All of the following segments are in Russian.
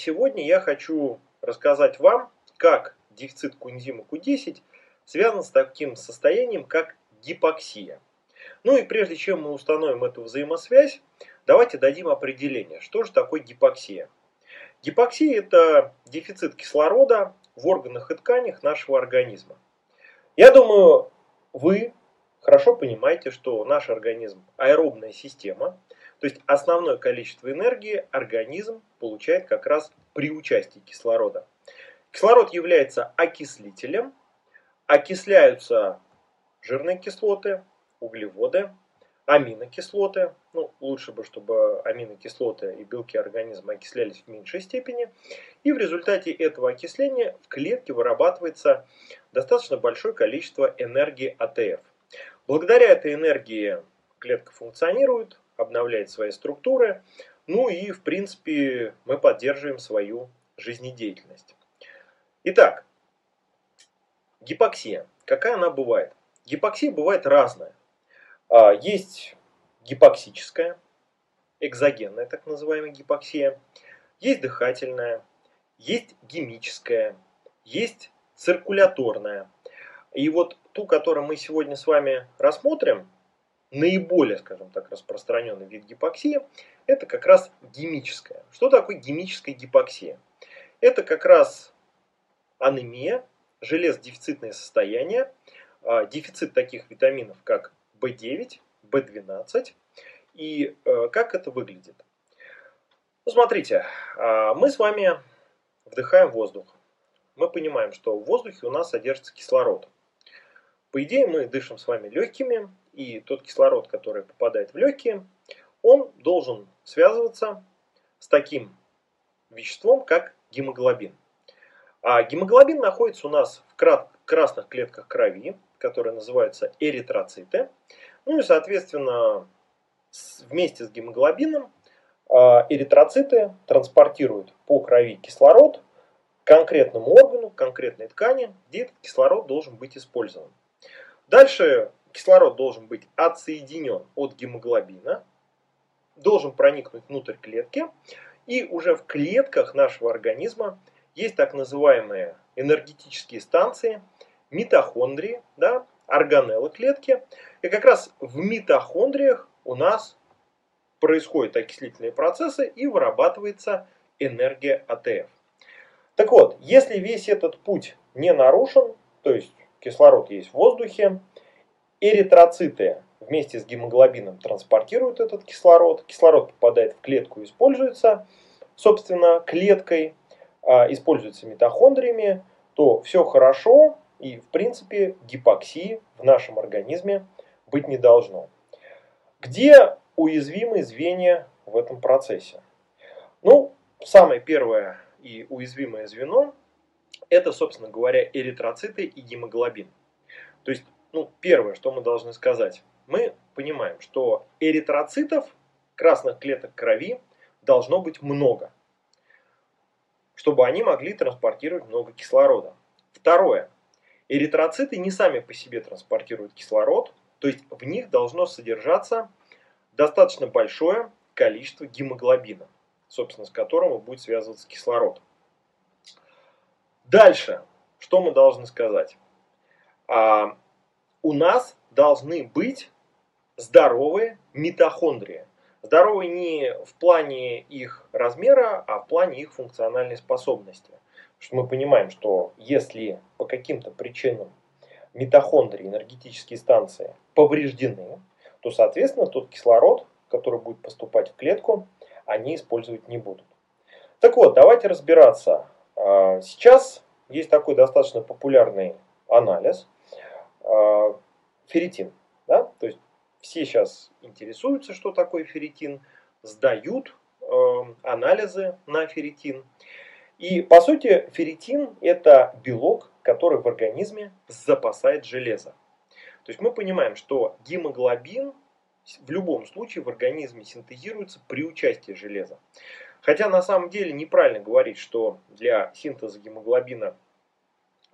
сегодня я хочу рассказать вам, как дефицит коэнзима Q10 связан с таким состоянием, как гипоксия. Ну и прежде чем мы установим эту взаимосвязь, давайте дадим определение, что же такое гипоксия. Гипоксия – это дефицит кислорода в органах и тканях нашего организма. Я думаю, вы хорошо понимаете, что наш организм – аэробная система, то есть основное количество энергии организм получает как раз при участии кислорода. Кислород является окислителем, окисляются жирные кислоты, углеводы, аминокислоты. Ну, лучше бы, чтобы аминокислоты и белки организма окислялись в меньшей степени. И в результате этого окисления в клетке вырабатывается достаточно большое количество энергии АТФ. Благодаря этой энергии клетка функционирует, обновляет свои структуры, ну и, в принципе, мы поддерживаем свою жизнедеятельность. Итак, гипоксия. Какая она бывает? Гипоксия бывает разная. А, есть гипоксическая, экзогенная так называемая гипоксия, есть дыхательная, есть гемическая, есть циркуляторная. И вот ту, которую мы сегодня с вами рассмотрим, наиболее, скажем так, распространенный вид гипоксии, это как раз гемическая. Что такое гемическая гипоксия? Это как раз анемия, железодефицитное состояние, а, дефицит таких витаминов, как B9, B12. И э, как это выглядит? Ну, смотрите, а, мы с вами вдыхаем воздух. Мы понимаем, что в воздухе у нас содержится кислород. По идее, мы дышим с вами легкими, и тот кислород, который попадает в легкие, он должен связываться с таким веществом, как гемоглобин. А гемоглобин находится у нас в красных клетках крови, которые называются эритроциты. Ну и, соответственно, вместе с гемоглобином а, эритроциты транспортируют по крови кислород к конкретному органу, к конкретной ткани, где этот кислород должен быть использован. Дальше кислород должен быть отсоединен от гемоглобина, должен проникнуть внутрь клетки, и уже в клетках нашего организма есть так называемые энергетические станции, митохондрии, да, органеллы клетки. И как раз в митохондриях у нас происходят окислительные процессы и вырабатывается энергия АТФ. Так вот, если весь этот путь не нарушен, то есть кислород есть в воздухе, эритроциты вместе с гемоглобином транспортируют этот кислород, кислород попадает в клетку и используется, собственно, клеткой, а, используется митохондриями, то все хорошо, и, в принципе, гипоксии в нашем организме быть не должно. Где уязвимые звенья в этом процессе? Ну, самое первое и уязвимое звено – это, собственно говоря, эритроциты и гемоглобин. То есть, ну, первое, что мы должны сказать, мы понимаем, что эритроцитов, красных клеток крови, должно быть много, чтобы они могли транспортировать много кислорода. Второе. Эритроциты не сами по себе транспортируют кислород, то есть в них должно содержаться достаточно большое количество гемоглобина, собственно, с которым будет связываться кислород. Дальше, что мы должны сказать? А, у нас должны быть здоровые митохондрии. Здоровые не в плане их размера, а в плане их функциональной способности что мы понимаем, что если по каким-то причинам митохондрии, энергетические станции повреждены, то, соответственно, тот кислород, который будет поступать в клетку, они использовать не будут. Так вот, давайте разбираться. А, сейчас есть такой достаточно популярный анализ а, ферритин. Да? То есть все сейчас интересуются, что такое ферритин, сдают а, анализы на ферритин. И по сути ферритин это белок, который в организме запасает железо. То есть мы понимаем, что гемоглобин в любом случае в организме синтезируется при участии железа. Хотя на самом деле неправильно говорить, что для синтеза гемоглобина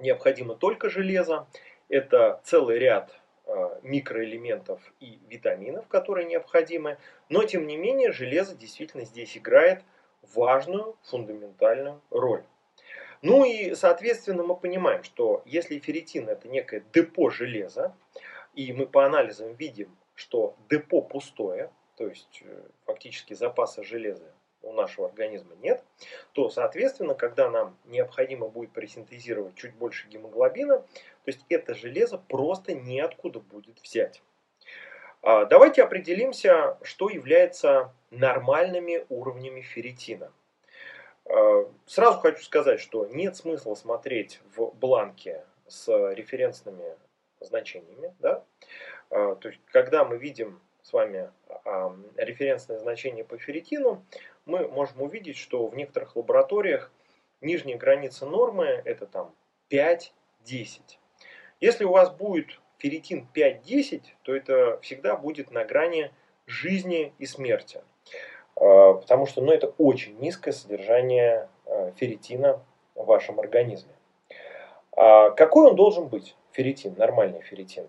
необходимо только железо. Это целый ряд э, микроэлементов и витаминов, которые необходимы. Но тем не менее железо действительно здесь играет важную фундаментальную роль. Ну и, соответственно, мы понимаем, что если ферритин это некое депо железа, и мы по анализам видим, что депо пустое, то есть э, фактически запаса железа нашего организма нет, то, соответственно, когда нам необходимо будет пресинтезировать чуть больше гемоглобина, то есть это железо просто неоткуда будет взять. А, давайте определимся, что является нормальными уровнями ферритина. А, сразу хочу сказать, что нет смысла смотреть в бланке с референсными значениями. Да? А, то есть, когда мы видим с вами референсное значение по ферритину, мы можем увидеть, что в некоторых лабораториях нижняя граница нормы это там 5-10. Если у вас будет ферритин 5-10, то это всегда будет на грани жизни и смерти. А, потому что ну, это очень низкое содержание а, ферритина в вашем организме. А какой он должен быть, ферритин, нормальный ферритин?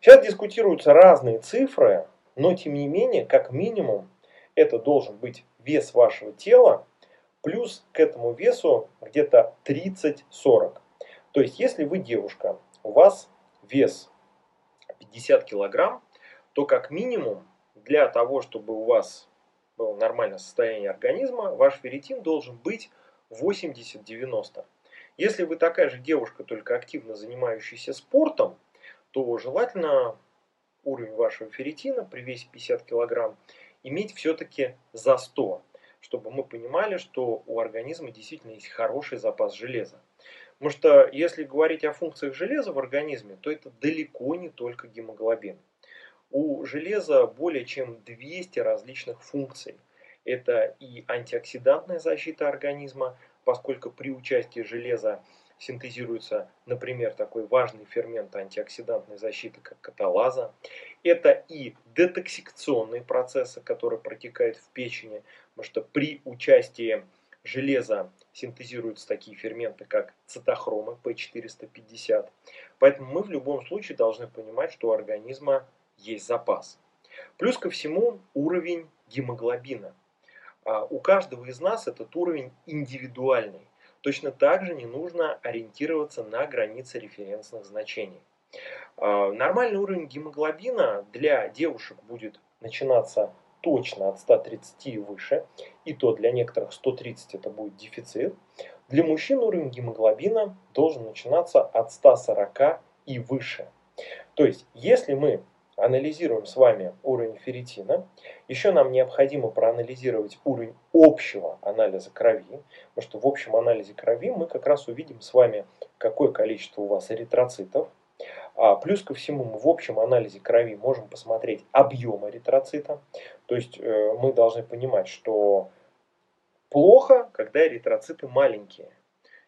Сейчас дискутируются разные цифры, но тем не менее, как минимум, это должен быть вес вашего тела плюс к этому весу где-то 30-40. То есть, если вы девушка, у вас вес 50 килограмм, то как минимум для того, чтобы у вас было нормальное состояние организма, ваш ферритин должен быть 80-90. Если вы такая же девушка, только активно занимающаяся спортом, то желательно уровень вашего ферритина при весе 50 кг иметь все-таки за 100, чтобы мы понимали, что у организма действительно есть хороший запас железа. Потому что если говорить о функциях железа в организме, то это далеко не только гемоглобин. У железа более чем 200 различных функций. Это и антиоксидантная защита организма, поскольку при участии железа синтезируется, например, такой важный фермент антиоксидантной защиты, как каталаза. Это и детоксикационные процессы, которые протекают в печени, потому что при участии железа синтезируются такие ферменты, как цитохромы P450. Поэтому мы в любом случае должны понимать, что у организма есть запас. Плюс ко всему уровень гемоглобина. А у каждого из нас этот уровень индивидуальный. Точно так же не нужно ориентироваться на границы референсных значений. А, нормальный уровень гемоглобина для девушек будет начинаться точно от 130 и выше, и то для некоторых 130 это будет дефицит. Для мужчин уровень гемоглобина должен начинаться от 140 и выше. То есть, если мы анализируем с вами уровень ферритина. Еще нам необходимо проанализировать уровень общего анализа крови, потому что в общем анализе крови мы как раз увидим с вами, какое количество у вас эритроцитов. А плюс ко всему мы в общем анализе крови можем посмотреть объем эритроцита. То есть э, мы должны понимать, что плохо, когда эритроциты маленькие.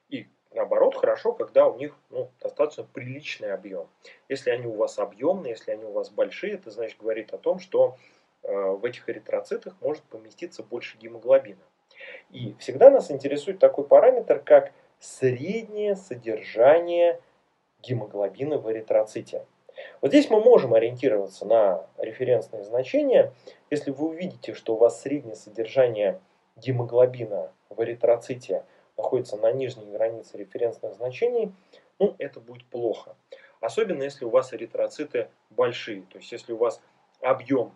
И Наоборот, хорошо, когда у них ну, достаточно приличный объем. Если они у вас объемные, если они у вас большие, это значит говорит о том, что э, в этих эритроцитах может поместиться больше гемоглобина. И всегда нас интересует такой параметр, как среднее содержание гемоглобина в эритроците. Вот здесь мы можем ориентироваться на референсные значения. Если вы увидите, что у вас среднее содержание гемоглобина в эритроците – находится на нижней границе референсных значений, ну, это будет плохо. Особенно если у вас эритроциты большие. То есть, если у вас объем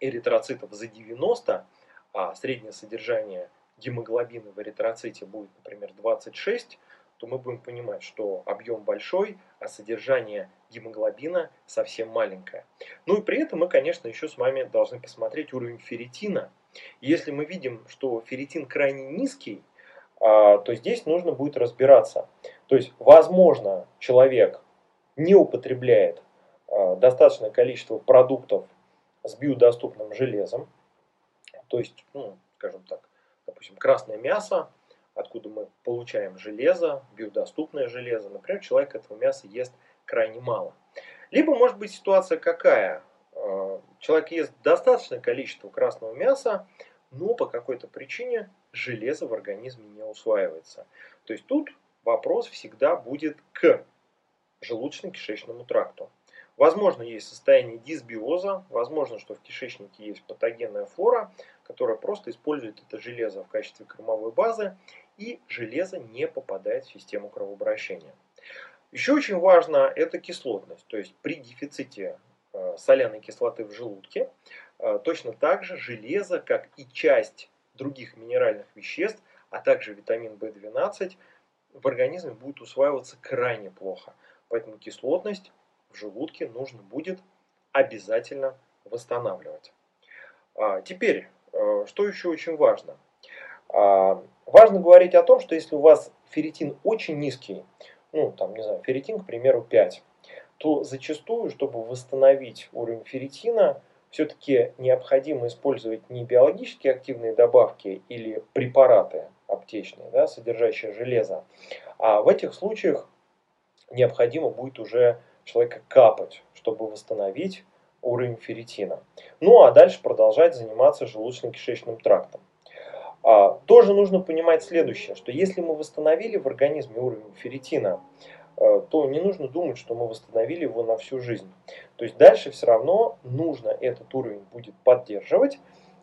эритроцитов за 90, а среднее содержание гемоглобина в эритроците будет, например, 26, то мы будем понимать, что объем большой, а содержание гемоглобина совсем маленькое. Ну и при этом мы, конечно, еще с вами должны посмотреть уровень ферритина. если мы видим, что ферритин крайне низкий, а, то здесь нужно будет разбираться. То есть, возможно, человек не употребляет а, достаточное количество продуктов с биодоступным железом, то есть, ну, скажем так, допустим, красное мясо, откуда мы получаем железо, биодоступное железо. Например, человек этого мяса ест крайне мало. Либо может быть ситуация какая? А, человек ест достаточное количество красного мяса, но по какой-то причине железо в организме не усваивается. То есть тут вопрос всегда будет к желудочно-кишечному тракту. Возможно, есть состояние дисбиоза, возможно, что в кишечнике есть патогенная флора, которая просто использует это железо в качестве кормовой базы, и железо не попадает в систему кровообращения. Еще очень важно это кислотность, то есть при дефиците э, соляной кислоты в желудке э, точно так же железо, как и часть других минеральных веществ, а также витамин В12 в организме будет усваиваться крайне плохо. Поэтому кислотность в желудке нужно будет обязательно восстанавливать. А, теперь, э, что еще очень важно? А, важно говорить о том, что если у вас ферритин очень низкий, ну, там, не знаю, ферритин, к примеру, 5, то зачастую, чтобы восстановить уровень ферритина, все-таки необходимо использовать не биологически активные добавки или препараты аптечные, да, содержащие железо, а в этих случаях необходимо будет уже человека капать, чтобы восстановить уровень ферритина. Ну а дальше продолжать заниматься желудочно-кишечным трактом. А, тоже нужно понимать следующее, что если мы восстановили в организме уровень ферритина, э, то не нужно думать, что мы восстановили его на всю жизнь. То есть дальше все равно нужно этот уровень будет поддерживать.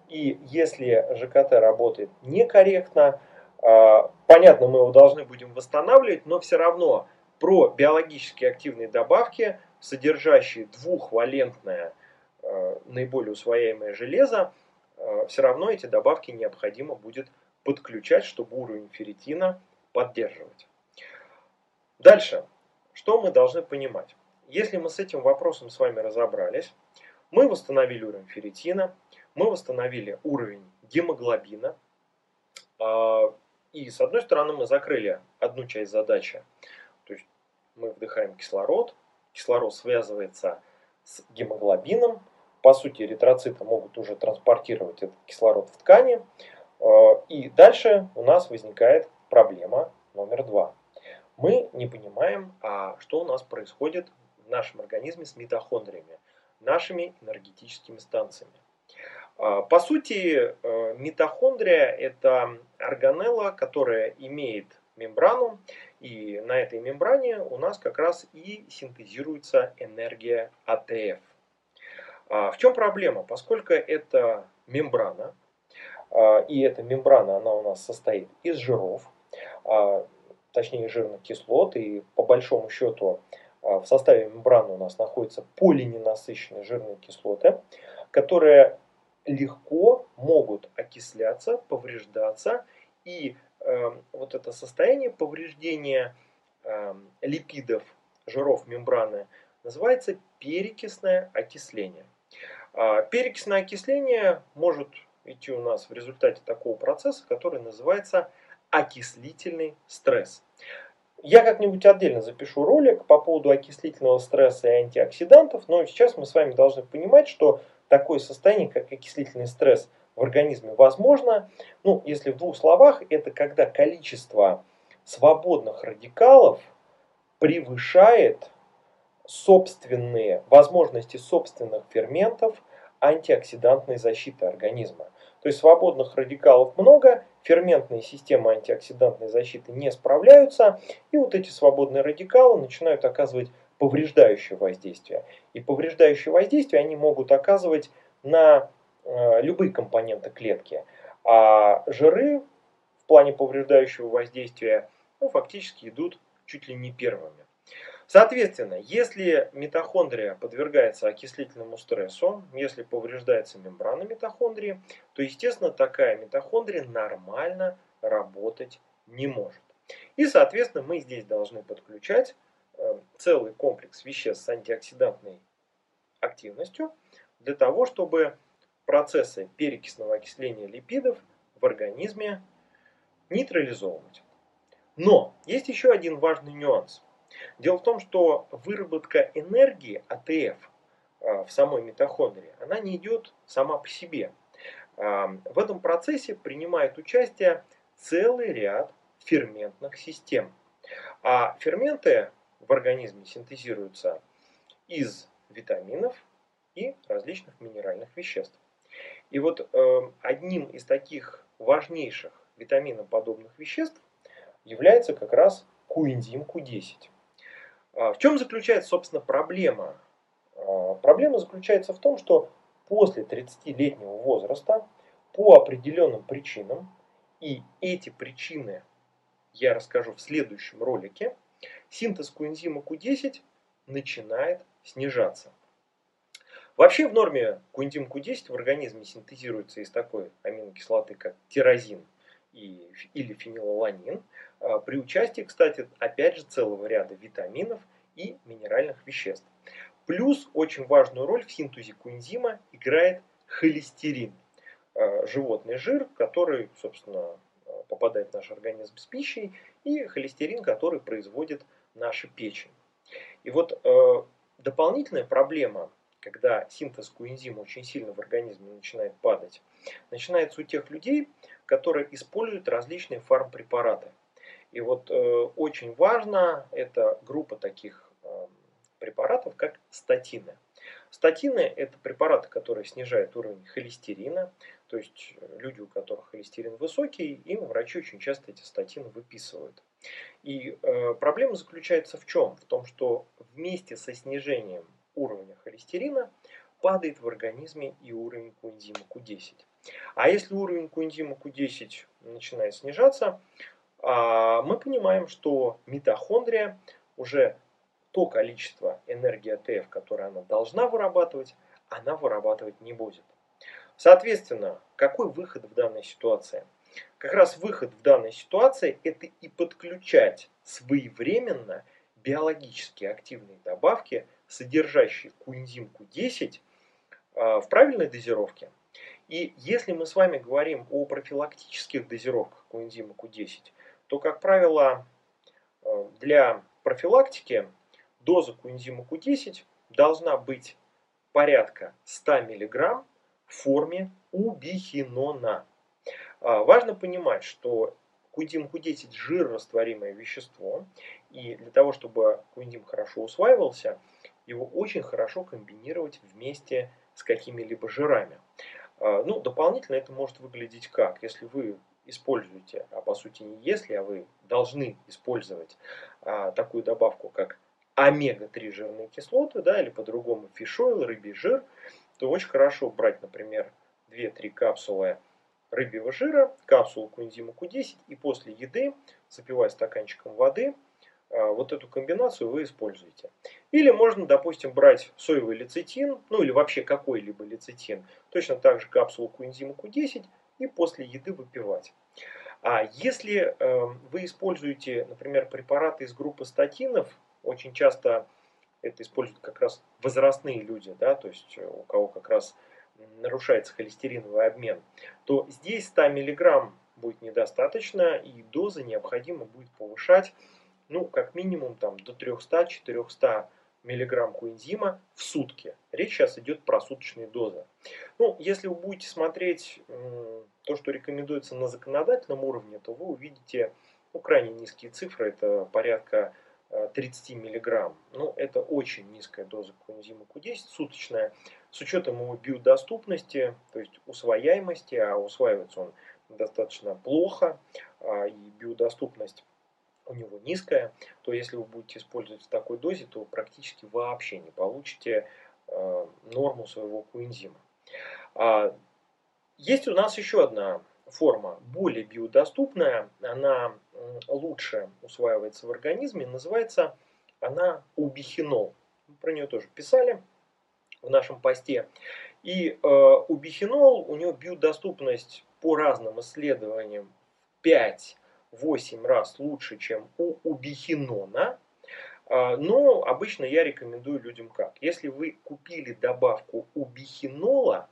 И если ЖКТ работает некорректно, а, понятно, мы его должны будем восстанавливать, но все равно про биологически активные добавки, содержащие двухвалентное э, наиболее усвояемое железо, э, все равно эти добавки необходимо будет подключать, чтобы уровень ферритина поддерживать. Дальше, что мы должны понимать? Если мы с этим вопросом с вами разобрались, мы восстановили уровень ферритина, мы восстановили уровень гемоглобина, а, и с одной стороны мы закрыли одну часть задачи, мы вдыхаем кислород, кислород связывается с гемоглобином, по сути эритроциты могут уже транспортировать этот кислород в ткани, э, и дальше у нас возникает проблема номер два. Мы не понимаем, а что у нас происходит в нашем организме с митохондриями, нашими энергетическими станциями. А, по сути, э, митохондрия – это органелла, которая имеет мембрану, и на этой мембране у нас как раз и синтезируется энергия АТФ. А в чем проблема? Поскольку это мембрана, а, и эта мембрана она у нас состоит из жиров, а, точнее жирных кислот, и по большому счету в составе мембраны у нас находятся полиненасыщенные жирные кислоты, которые легко могут окисляться, повреждаться и вот это состояние повреждения э, липидов, жиров мембраны называется перекисное окисление. А перекисное окисление может идти у нас в результате такого процесса, который называется окислительный стресс. Я как-нибудь отдельно запишу ролик по поводу окислительного стресса и антиоксидантов, но сейчас мы с вами должны понимать, что такое состояние, как окислительный стресс – в организме возможно. Ну, если в двух словах, это когда количество свободных радикалов превышает собственные возможности собственных ферментов антиоксидантной защиты организма. То есть свободных радикалов много, ферментные системы антиоксидантной защиты не справляются, и вот эти свободные радикалы начинают оказывать повреждающее воздействие. И повреждающее воздействие они могут оказывать на любые компоненты клетки. А жиры в плане повреждающего воздействия ну, фактически идут чуть ли не первыми. Соответственно, если митохондрия подвергается окислительному стрессу, если повреждается мембрана митохондрии, то, естественно, такая митохондрия нормально работать не может. И, соответственно, мы здесь должны подключать э, целый комплекс веществ с антиоксидантной активностью для того, чтобы процессы перекисного окисления липидов в организме нейтрализовывать. Но есть еще один важный нюанс. Дело в том, что выработка энергии АТФ а, в самой митохондрии, она не идет сама по себе. А, в этом процессе принимает участие целый ряд ферментных систем. А ферменты в организме синтезируются из витаминов и различных минеральных веществ. И вот э, одним из таких важнейших витаминоподобных веществ является как раз коэнзим Q10. А в чем заключается, собственно, проблема А, проблема заключается в том, что после 30-летнего возраста по определенным причинам, и эти причины я расскажу в следующем ролике, синтез коэнзима Q10 начинает снижаться. Вообще в норме коэнзим Q10 в организме синтезируется из такой аминокислоты, как тирозин и, или фенилаланин, а, при участии, кстати, опять же целого ряда витаминов и минеральных веществ. Плюс очень важную роль в синтезе коэнзима играет холестерин, а, животный жир, который, собственно, попадает в наш организм с пищей, и холестерин, который производит наша печень. И вот э, дополнительная проблема, когда синтез коэнзима очень сильно в организме начинает падать, начинается у тех людей, которые используют различные фармпрепараты. И вот э, очень важно, это группа таких э, препаратов, как статины. Статины – это препараты, которые снижают уровень холестерина, то есть э, люди, у которых холестерин высокий, им врачи очень часто эти статины выписывают. И э, проблема заключается в чем? В том, что вместе со снижением уровня холестерина падает в организме и уровень коэнзима Q10. А если уровень коэнзима Q10 начинает снижаться, э, мы понимаем, что митохондрия уже то количество энергии АТФ, которое она должна вырабатывать, она вырабатывать не будет. Соответственно, какой выход в данной ситуации? Как раз выход в данной ситуации – это и подключать своевременно биологически активные добавки, содержащие коэнзим Q10, а, в правильной дозировке. И если мы с вами говорим о профилактических дозировках коэнзима Q10, то, как правило, а, для профилактики доза коэнзима Q10 должна быть порядка 100 мг в форме убихинона. А, важно понимать, что кундим Q10 жирорастворимое вещество, и для того, чтобы кундим хорошо усваивался, его очень хорошо комбинировать вместе с какими-либо жирами. А, ну, дополнительно это может выглядеть как? Если вы используете, а по сути не если, а вы должны использовать а, такую добавку, как омега-3 жирные кислоты, да, или по-другому фишойл, рыбий жир, то очень хорошо брать, например, 2-3 капсулы рыбьего жира, капсулу коэнзима Q10 и после еды, запивая стаканчиком воды, вот эту комбинацию вы используете. Или можно, допустим, брать соевый лецитин, ну или вообще какой-либо лецитин, точно так же капсулу коэнзима Q10 и после еды выпивать. А если э, вы используете, например, препараты из группы статинов, очень часто это используют как раз возрастные люди, да, то есть э, у кого как раз нарушается холестериновый обмен, то здесь 100 мг будет недостаточно, и дозы необходимо будет повышать, ну, как минимум там, до 300-400 миллиграмм коэнзима в сутки. Речь сейчас идет про суточные дозы. Ну, если вы будете смотреть то, что рекомендуется на законодательном уровне, то вы увидите ну, крайне низкие цифры, это порядка 30 мг. Ну, это очень низкая доза коэнзима Q10 суточная, с учетом его биодоступности, то есть усвояемости, а усваивается он достаточно плохо, а, и биодоступность у него низкая, то если вы будете использовать в такой дозе, то практически вообще не получите а, норму своего коэнзима. А, есть у нас еще одна форма более биодоступная, она лучше усваивается в организме, называется она убихинол. Про нее тоже писали в нашем посте. И э, убихинол, у него биодоступность по разным исследованиям 5-8 раз лучше, чем у убихинона. Э, но обычно я рекомендую людям как. Если вы купили добавку убихинола,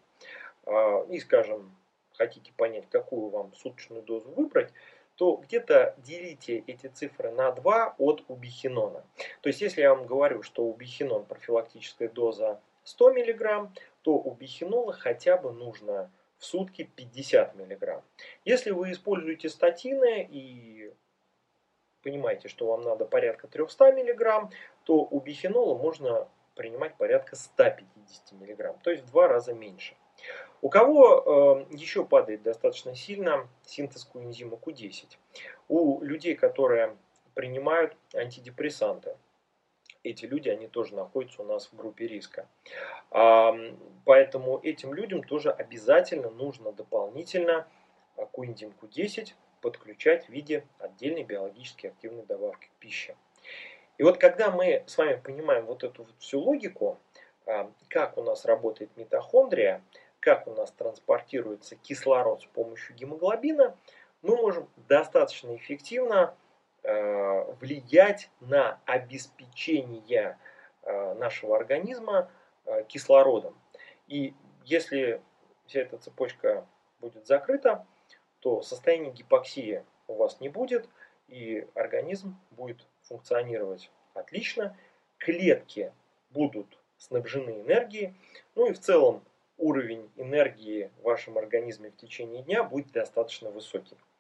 э, и, скажем, хотите понять, какую вам суточную дозу выбрать, то где-то делите эти цифры на 2 от убихинона. То есть, если я вам говорю, что убихинон профилактическая доза 100 мг, то у бихинола хотя бы нужно в сутки 50 мг. Если вы используете статины и понимаете, что вам надо порядка 300 мг, то у бихинола можно принимать порядка 150 мг, то есть в два раза меньше. У кого э, еще падает достаточно сильно синтез коэнзима Q10? У людей, которые принимают антидепрессанты. Эти люди, они тоже находятся у нас в группе риска. Поэтому этим людям тоже обязательно нужно дополнительно коэнзим Q10 подключать в виде отдельной биологически активной добавки к пище. И вот когда мы с вами понимаем вот эту вот всю логику, как у нас работает митохондрия, как у нас транспортируется кислород с помощью гемоглобина, мы можем достаточно эффективно влиять на обеспечение э, нашего организма э, кислородом. И если вся эта цепочка будет закрыта, то состояние гипоксии у вас не будет, и организм будет функционировать отлично, клетки будут снабжены энергией, ну и в целом уровень энергии в вашем организме в течение дня будет достаточно высокий.